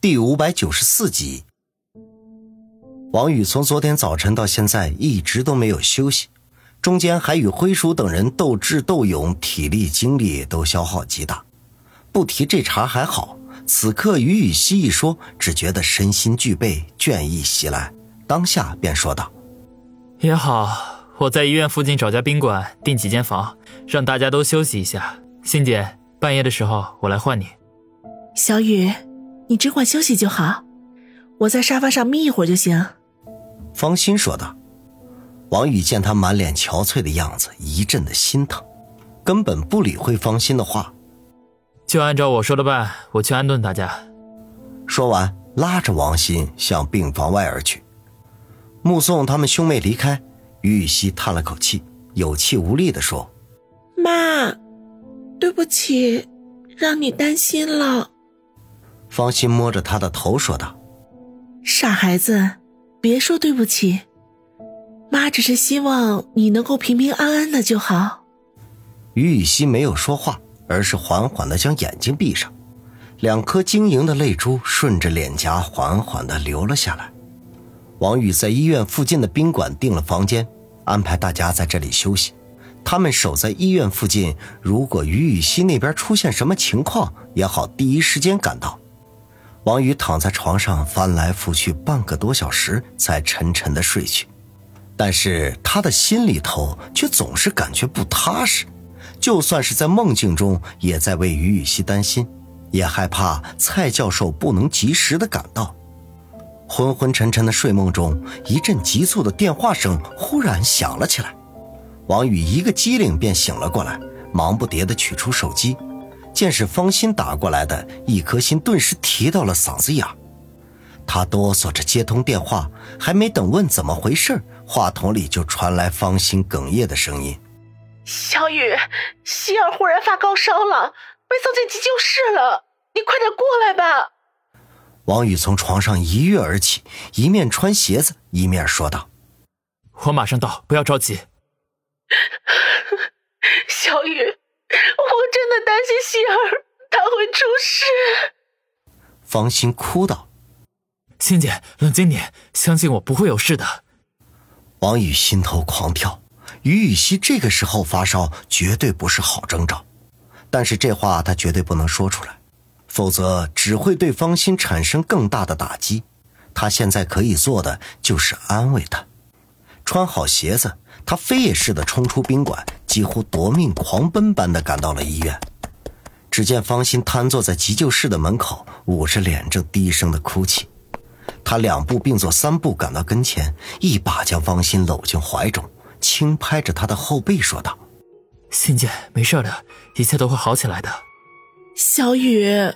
第五百九十四集，王宇从昨天早晨到现在一直都没有休息，中间还与辉叔等人斗智斗勇，体力精力都消耗极大。不提这茬还好，此刻于雨溪一说，只觉得身心俱备，倦意袭来，当下便说道：“也好，我在医院附近找家宾馆订几间房，让大家都休息一下。欣姐，半夜的时候我来换你。”小雨。你只管休息就好，我在沙发上眯一会儿就行。”方心说道。王宇见他满脸憔悴的样子，一阵的心疼，根本不理会方心的话，就按照我说的办，我去安顿大家。说完，拉着王鑫向病房外而去。目送他们兄妹离开，于雨溪叹了口气，有气无力地说：“妈，对不起，让你担心了。”方心摸着他的头说道：“傻孩子，别说对不起，妈只是希望你能够平平安安的就好。”于雨溪没有说话，而是缓缓的将眼睛闭上，两颗晶莹的泪珠顺着脸颊缓缓的流了下来。王宇在医院附近的宾馆订了房间，安排大家在这里休息。他们守在医院附近，如果于雨溪那边出现什么情况，也好第一时间赶到。王宇躺在床上翻来覆去半个多小时，才沉沉的睡去。但是他的心里头却总是感觉不踏实，就算是在梦境中，也在为于雨溪担心，也害怕蔡教授不能及时的赶到。昏昏沉沉的睡梦中，一阵急促的电话声忽然响了起来。王宇一个机灵便醒了过来，忙不迭的取出手机。见是方心打过来的，一颗心顿时提到了嗓子眼他哆嗦着接通电话，还没等问怎么回事，话筒里就传来方心哽咽的声音：“小雨，希儿忽然发高烧了，被送进急救室了，你快点过来吧。”王宇从床上一跃而起，一面穿鞋子，一面说道：“我马上到，不要着急。”小雨。我真的担心希儿，她会出事。方心哭道：“欣姐，冷静点，相信我不会有事的。”王宇心头狂跳，于雨溪这个时候发烧绝对不是好征兆，但是这话他绝对不能说出来，否则只会对方心产生更大的打击。他现在可以做的就是安慰他。穿好鞋子，他飞也似的冲出宾馆。几乎夺命狂奔般的赶到了医院，只见方心瘫坐在急救室的门口，捂着脸正低声的哭泣。他两步并作三步赶到跟前，一把将方心搂进怀中，轻拍着他的后背说道：“欣姐，没事的，一切都会好起来的。”小雨，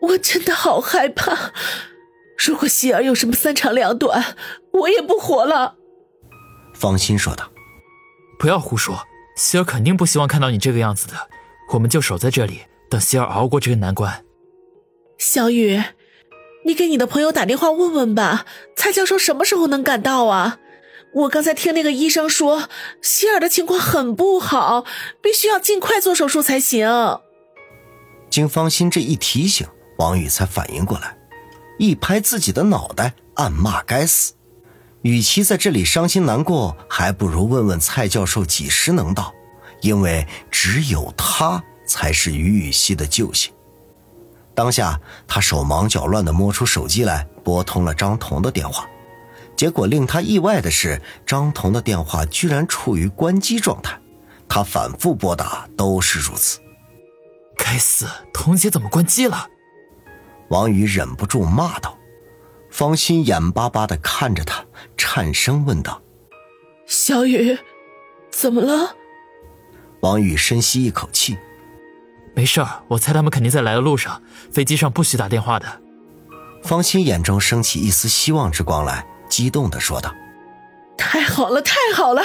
我真的好害怕，如果希儿有什么三长两短，我也不活了。”方心说道：“不要胡说。”希儿肯定不希望看到你这个样子的，我们就守在这里，等希儿熬过这个难关。小雨，你给你的朋友打电话问问吧，蔡教授什么时候能赶到啊？我刚才听那个医生说，希尔的情况很不好，必须要尽快做手术才行。经方心这一提醒，王宇才反应过来，一拍自己的脑袋，暗骂该死。与其在这里伤心难过，还不如问问蔡教授几时能到，因为只有他才是于雨溪的救星。当下，他手忙脚乱地摸出手机来，拨通了张彤的电话。结果令他意外的是，张彤的电话居然处于关机状态。他反复拨打都是如此。该死，彤姐怎么关机了？王宇忍不住骂道。方心眼巴巴地看着他，颤声问道：“小雨，怎么了？”王宇深吸一口气：“没事儿，我猜他们肯定在来的路上，飞机上不许打电话的。”方心眼中升起一丝希望之光来，激动的说道：“太好了，太好了，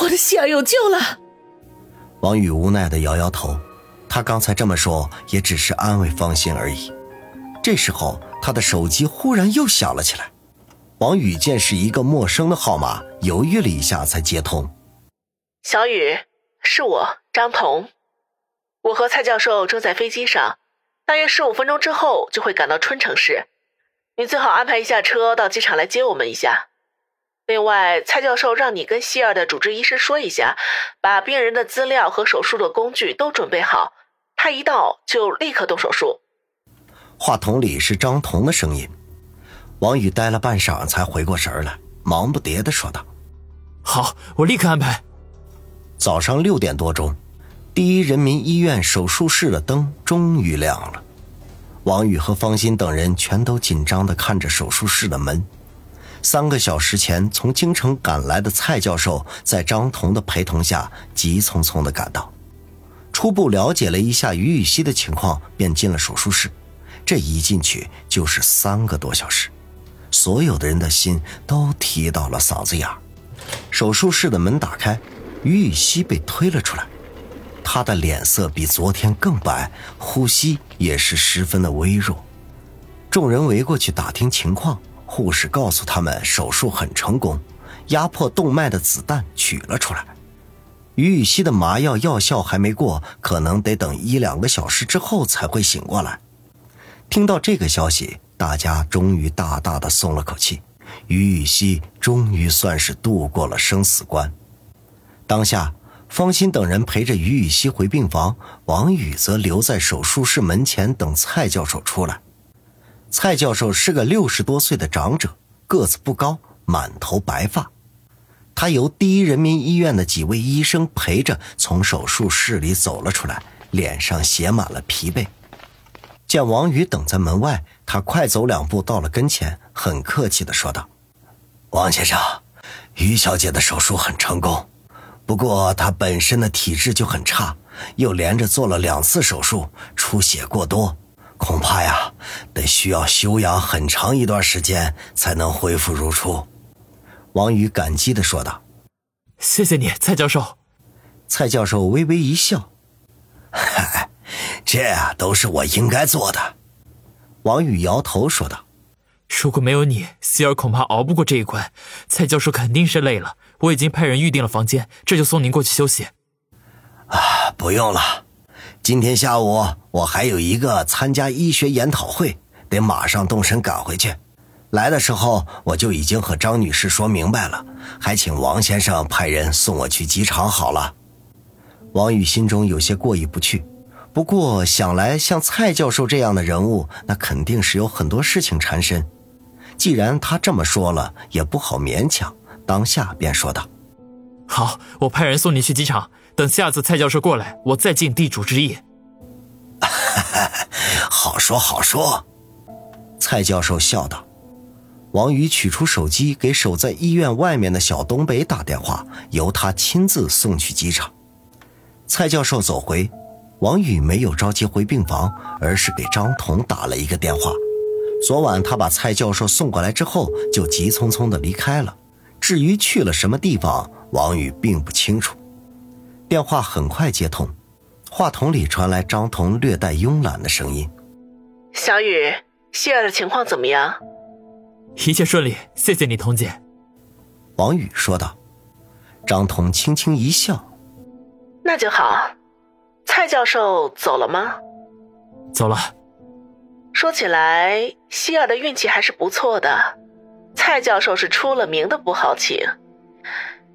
我的希儿有救了！”王宇无奈的摇摇头，他刚才这么说也只是安慰方心而已。这时候。他的手机忽然又响了起来，王宇见是一个陌生的号码，犹豫了一下才接通。小雨，是我张彤，我和蔡教授正在飞机上，大约十五分钟之后就会赶到春城市，你最好安排一下车到机场来接我们一下。另外，蔡教授让你跟希尔的主治医师说一下，把病人的资料和手术的工具都准备好，他一到就立刻动手术。话筒里是张彤的声音。王宇呆了半晌才回过神来，忙不迭的说道：“好，我立刻安排。”早上六点多钟，第一人民医院手术室的灯终于亮了。王宇和方心等人全都紧张的看着手术室的门。三个小时前从京城赶来的蔡教授，在张彤的陪同下，急匆匆地赶到，初步了解了一下于雨溪的情况，便进了手术室。这一进去就是三个多小时，所有的人的心都提到了嗓子眼手术室的门打开，于雨溪被推了出来，他的脸色比昨天更白，呼吸也是十分的微弱。众人围过去打听情况。护士告诉他们，手术很成功，压迫动脉的子弹取了出来。于雨溪的麻药药效还没过，可能得等一两个小时之后才会醒过来。听到这个消息，大家终于大大的松了口气。于雨溪终于算是度过了生死关。当下，方心等人陪着于雨溪回病房，王宇则留在手术室门前等蔡教授出来。蔡教授是个六十多岁的长者，个子不高，满头白发。他由第一人民医院的几位医生陪着从手术室里走了出来，脸上写满了疲惫。见王宇等在门外，他快走两步到了跟前，很客气的说道：“王先生，于小姐的手术很成功，不过她本身的体质就很差，又连着做了两次手术，出血过多。”恐怕呀，得需要休养很长一段时间才能恢复如初。”王宇感激的说道。“谢谢你，蔡教授。”蔡教授微微一笑，“嗨，这都是我应该做的。”王宇摇头说道，“如果没有你，希儿恐怕熬不过这一关。蔡教授肯定是累了，我已经派人预定了房间，这就送您过去休息。”“啊，不用了。”今天下午我还有一个参加医学研讨会，得马上动身赶回去。来的时候我就已经和张女士说明白了，还请王先生派人送我去机场好了。王宇心中有些过意不去，不过想来像蔡教授这样的人物，那肯定是有很多事情缠身。既然他这么说了，也不好勉强，当下便说道：“好，我派人送你去机场。”等下次蔡教授过来，我再尽地主之谊。好说好说，蔡教授笑道。王宇取出手机，给守在医院外面的小东北打电话，由他亲自送去机场。蔡教授走回，王宇没有着急回病房，而是给张彤打了一个电话。昨晚他把蔡教授送过来之后，就急匆匆的离开了。至于去了什么地方，王宇并不清楚。电话很快接通，话筒里传来张彤略带慵懒的声音：“小雨，希尔的情况怎么样？一切顺利，谢谢你，彤姐。”王宇说道。张彤轻轻一笑：“那就好。蔡教授走了吗？”“走了。”说起来，希尔的运气还是不错的。蔡教授是出了名的不好请。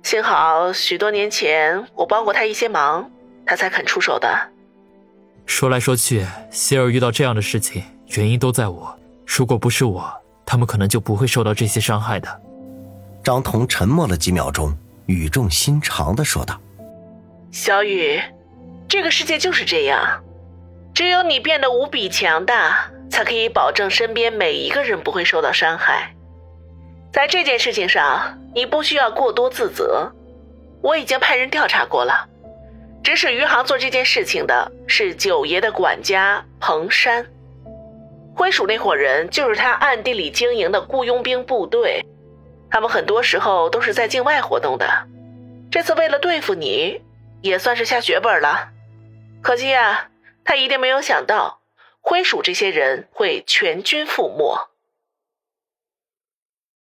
幸好许多年前我帮过他一些忙，他才肯出手的。说来说去，希尔遇到这样的事情，原因都在我。如果不是我，他们可能就不会受到这些伤害的。张彤沉默了几秒钟，语重心长的说道：“小雨，这个世界就是这样，只有你变得无比强大，才可以保证身边每一个人不会受到伤害。”在这件事情上，你不需要过多自责。我已经派人调查过了，指使余杭做这件事情的是九爷的管家彭山，灰鼠那伙人就是他暗地里经营的雇佣兵部队，他们很多时候都是在境外活动的。这次为了对付你，也算是下血本了。可惜呀，他一定没有想到，灰鼠这些人会全军覆没。